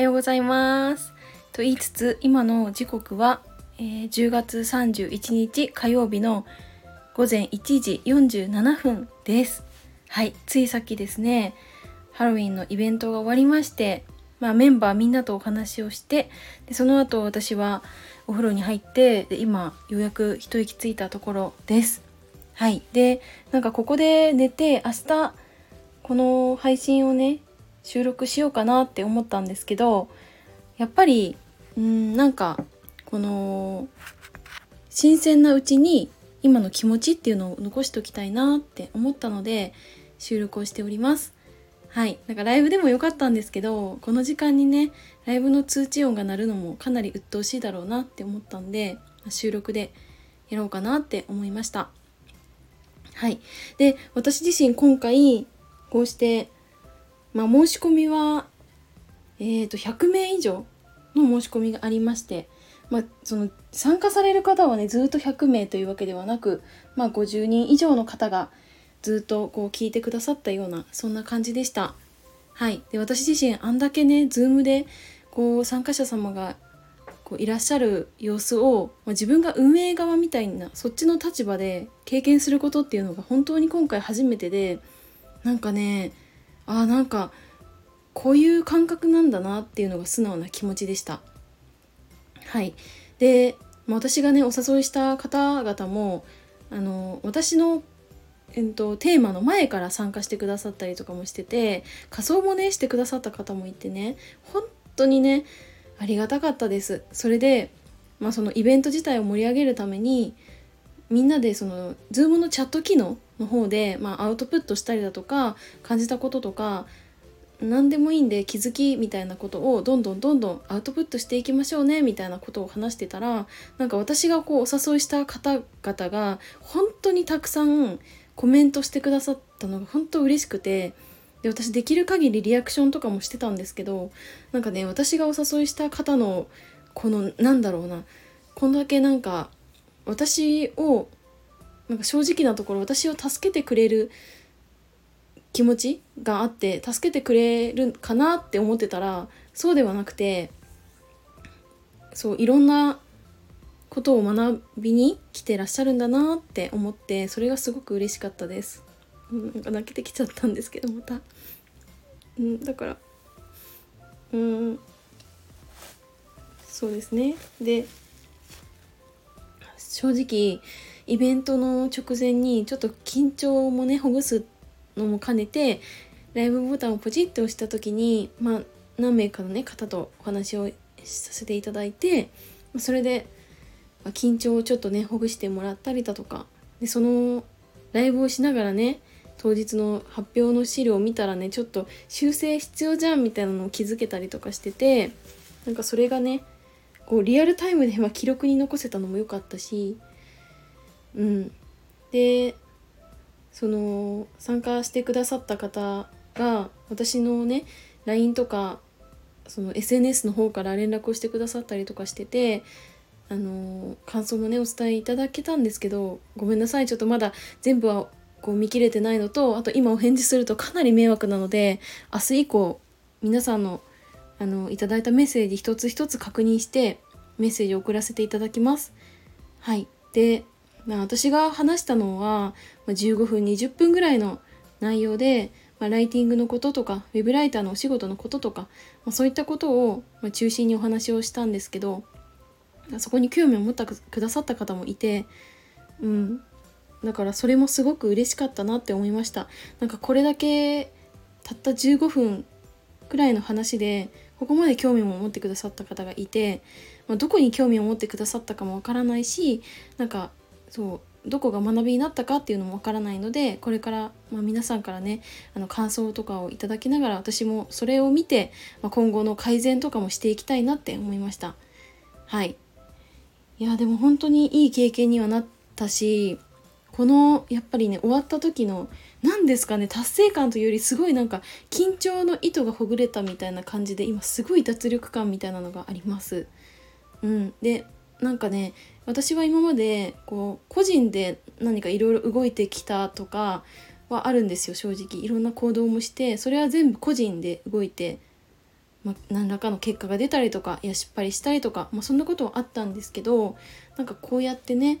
ようございます。と言いつつ今の時刻は、えー、10月31日火曜日の午前1時47分です。はいついさっきですね。ハロウィンのイベントが終わりましてまあ、メンバーみんなとお話をしてでその後私はお風呂に入ってで今ようやく一息ついたところです。はいでなんかここで寝て明日この配信をね収録しようかなって思ったんですけどやっぱりうんなんかこの新鮮なうちに今の気持ちっていうのを残しておきたいなって思ったので収録をしております。はい。なんかライブでも良かったんですけどこの時間にねライブの通知音が鳴るのもかなり鬱陶しいだろうなって思ったんで収録でやろうかなって思いました。はい。で私自身今回こうしてまあ申し込みはえっ、ー、と100名以上の申し込みがありましてまあ、その参加される方はねずっと100名というわけではなく、まあ、50人以上の方がずっとこう聞いてくださったようなそんな感じでした。はい、で私自身あんだけね Zoom でこう参加者様がこういらっしゃる様子を、まあ、自分が運営側みたいなそっちの立場で経験することっていうのが本当に今回初めてでなんかねあなんかこういう感覚なんだなっていうのが素直な気持ちでした。はいで、私がねお誘いした方々もあの私のえっと、テーマの前から参加してくださったりとかもしてて仮装もねしてくださった方もいてね本当にねありがたかったですそれで、まあ、そのイベント自体を盛り上げるためにみんなでその Zoom のチャット機能の方で、まあ、アウトプットしたりだとか感じたこととか何でもいいんで気づきみたいなことをどんどんどんどんアウトプットしていきましょうねみたいなことを話してたらなんか私がこうお誘いした方々が本当にたくさんコメントしてくださったのが本当嬉しくてで私できる限りリアクションとかもしてたんですけどなんかね私がお誘いした方のこのなんだろうなこんだけなんか私をなんか正直なところ私を助けてくれる気持ちがあって助けてくれるかなって思ってたらそうではなくてそういろんなことを学びに来てらっしゃるんだなって思ってそれがすごく嬉しかったです。なんか泣けてきちゃったんですけどまた。うん、だからうんそうですねで正直イベントの直前にちょっと緊張もねほぐすのも兼ねてライブボタンをポチッと押した時にまあ何名かのね方とお話をさせていただいてそれで緊張をちょっとねほぐしてもらったりだとかでそのライブをしながらね当日の発表の資料を見たらねちょっと修正必要じゃんみたいなのを気づけたりとかしててなんかそれがねこうリアルタイムでま記録に残せたのも良かったしうんでその参加してくださった方が私のね LINE とかその SNS の方から連絡をしてくださったりとかしててあの感想もねお伝えいただけたんですけどごめんなさいちょっとまだ全部はこう見切れてないのとあと今お返事するとかなり迷惑なので明日以降皆さんのあのいただいたメッセージ一つ一つ確認してメッセージを送らせていただきます。はいで、まあ、私が話したのは、ま、15分20分ぐらいの内容で、まあ、ライティングのこととかウェブライターのお仕事のこととか、まあ、そういったことを、ま中心にお話をしたんですけどそこに興味を持ってくださった方もいてうん。だからそれもすごく嬉しかったなって思いました。なんかこれだけたった15分くらいの話でここまで興味も持ってくださった方がいて、まあ、どこに興味を持ってくださったかもわからないしなんかそうどこが学びになったかっていうのもわからないのでこれから、まあ、皆さんからねあの感想とかをいただきながら私もそれを見て、まあ、今後の改善とかもしていきたいなって思いました。はい。いやでも本当にいい経験にはなったしこのやっぱりね終わった時の何ですかね達成感というよりすごいなんか緊張の糸がほぐれたみたいな感じで今すごい脱力感みたいなのがあります。うん、でなんかね私は今までこう個人で何かいろいろ動いてきたとかはあるんですよ正直。いろんな行動もしてそれは全部個人で動いてま、何らかの結果が出たりとかいや失敗したりとか、まあ、そんなことはあったんですけどなんかこうやってね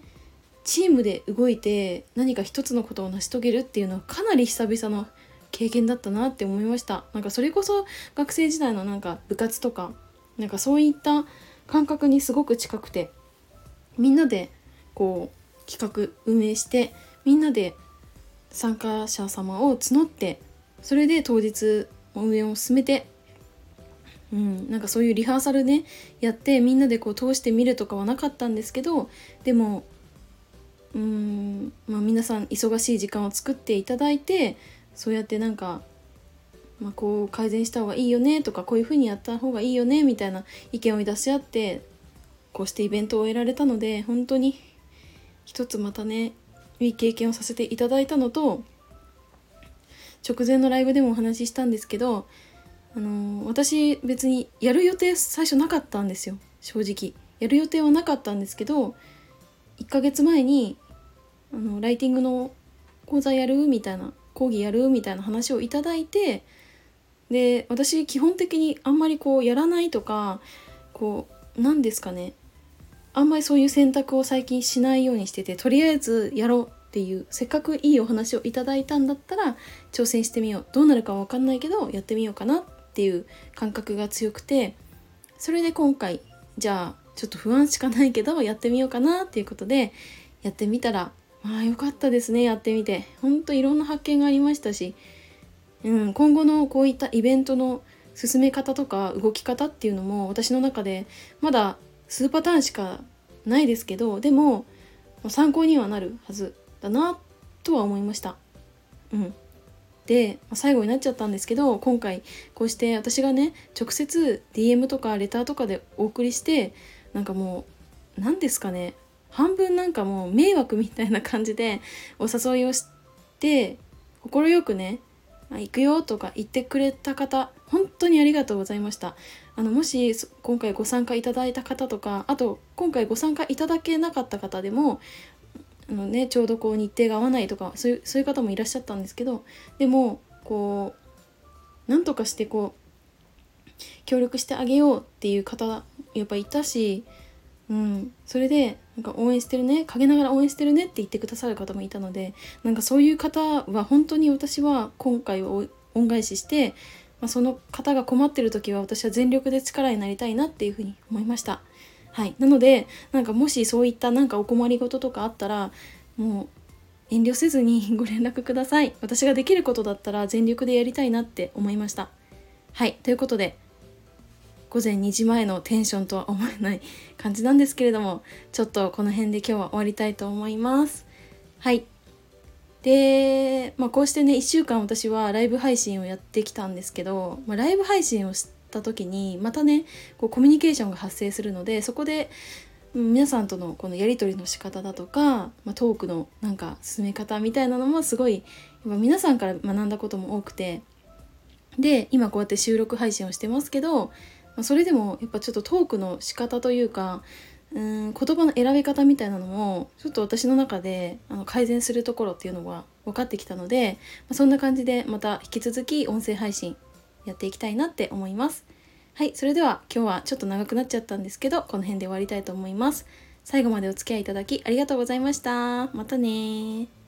チームで動いて何か一つのことを成し遂げるっていうのはかなり久々の経験だったなって思いました。なんかそれこそ学生時代のなんか部活とかなんかそういった感覚にすごく近くてみんなでこう企画運営してみんなで参加者様を募ってそれで当日運営を進めてうん、なんかそういうリハーサルねやってみんなでこう通してみるとかはなかったんですけどでもうん、まあ、皆さん忙しい時間を作っていただいてそうやってなんか、まあ、こう改善した方がいいよねとかこういうふうにやった方がいいよねみたいな意見を出し合ってこうしてイベントを終えられたので本当に一つまたねいい経験をさせていただいたのと直前のライブでもお話ししたんですけどあのー、私別にやる予定最初なかったんですよ正直。やる予定はなかったんですけど1ヶ月前にあのライティングの講座やるみたいな講義やるみたいな話をいただいてで私基本的にあんまりこうやらないとかこう何ですかね。あんまりそういう選択を最近しないようにしててとりあえずやろうっていうせっかくいいお話をいただいたんだったら挑戦してみよう。どうなるか分かんないけどやってみようかなっていう感覚が強くてそれで今回じゃあちょっと不安しかないけどやってみようかなっていうことでやってみたらまあ良かったですねやってみて。ほんといろんな発見がありましたし、うん、今後のこういったイベントの進め方とか動き方っていうのも私の中でまだ数パターンしかないですけどでも参考にはなるはずだなとは思いました。うん、で最後になっちゃったんですけど今回こうして私がね直接 DM とかレターとかでお送りしてなんかもう何ですかね半分なんかもう迷惑みたいな感じでお誘いをして快くね行くよとか言ってくれた方本当にありがとうございました。あのもし今回ご参加いただいた方とかあと今回ご参加いただけなかった方でもあの、ね、ちょうどこう日程が合わないとかそういうそういう方もいらっしゃったんですけどでもこうなんとかしてこう協力してあげようっていう方やっぱいたしうん、それでなんか応援してるね陰ながら応援してるねって言ってくださる方もいたのでなんかそういう方は本当に私は今回は恩返しして、まあ、その方が困ってる時は私は全力で力になりたいなっていうふうに思いました。はい、なのでなんかもしそういったなんかお困りごととかあったらもう遠慮せずに ご連絡ください。私ができることだったら全力でやりたいなって思いました。はい。ということで午前2時前のテンションとは思えない感じなんですけれどもちょっとこの辺で今日は終わりたいと思います。はい。で、まあ、こうしてね1週間私はライブ配信をやってきたんですけど、まあ、ライブ配信をした時にまたねこうコミュニケーションが発生するのでそこで皆さんとのこのやり取りの仕方だとか、まあ、トークのなんか進め方みたいなのもすごい皆さんから学んだことも多くてで今こうやって収録配信をしてますけどまあ、それでもやっぱちょっとトークの仕方というかうん言葉の選び方みたいなのもちょっと私の中であの改善するところっていうのは分かってきたので、まあ、そんな感じでまた引き続き音声配信やっていきたいなって思います。はい、それでは今日はちょっと長くなっちゃったんですけどこの辺で終わりたいと思います。最後までお付き合いいただきありがとうございました。またね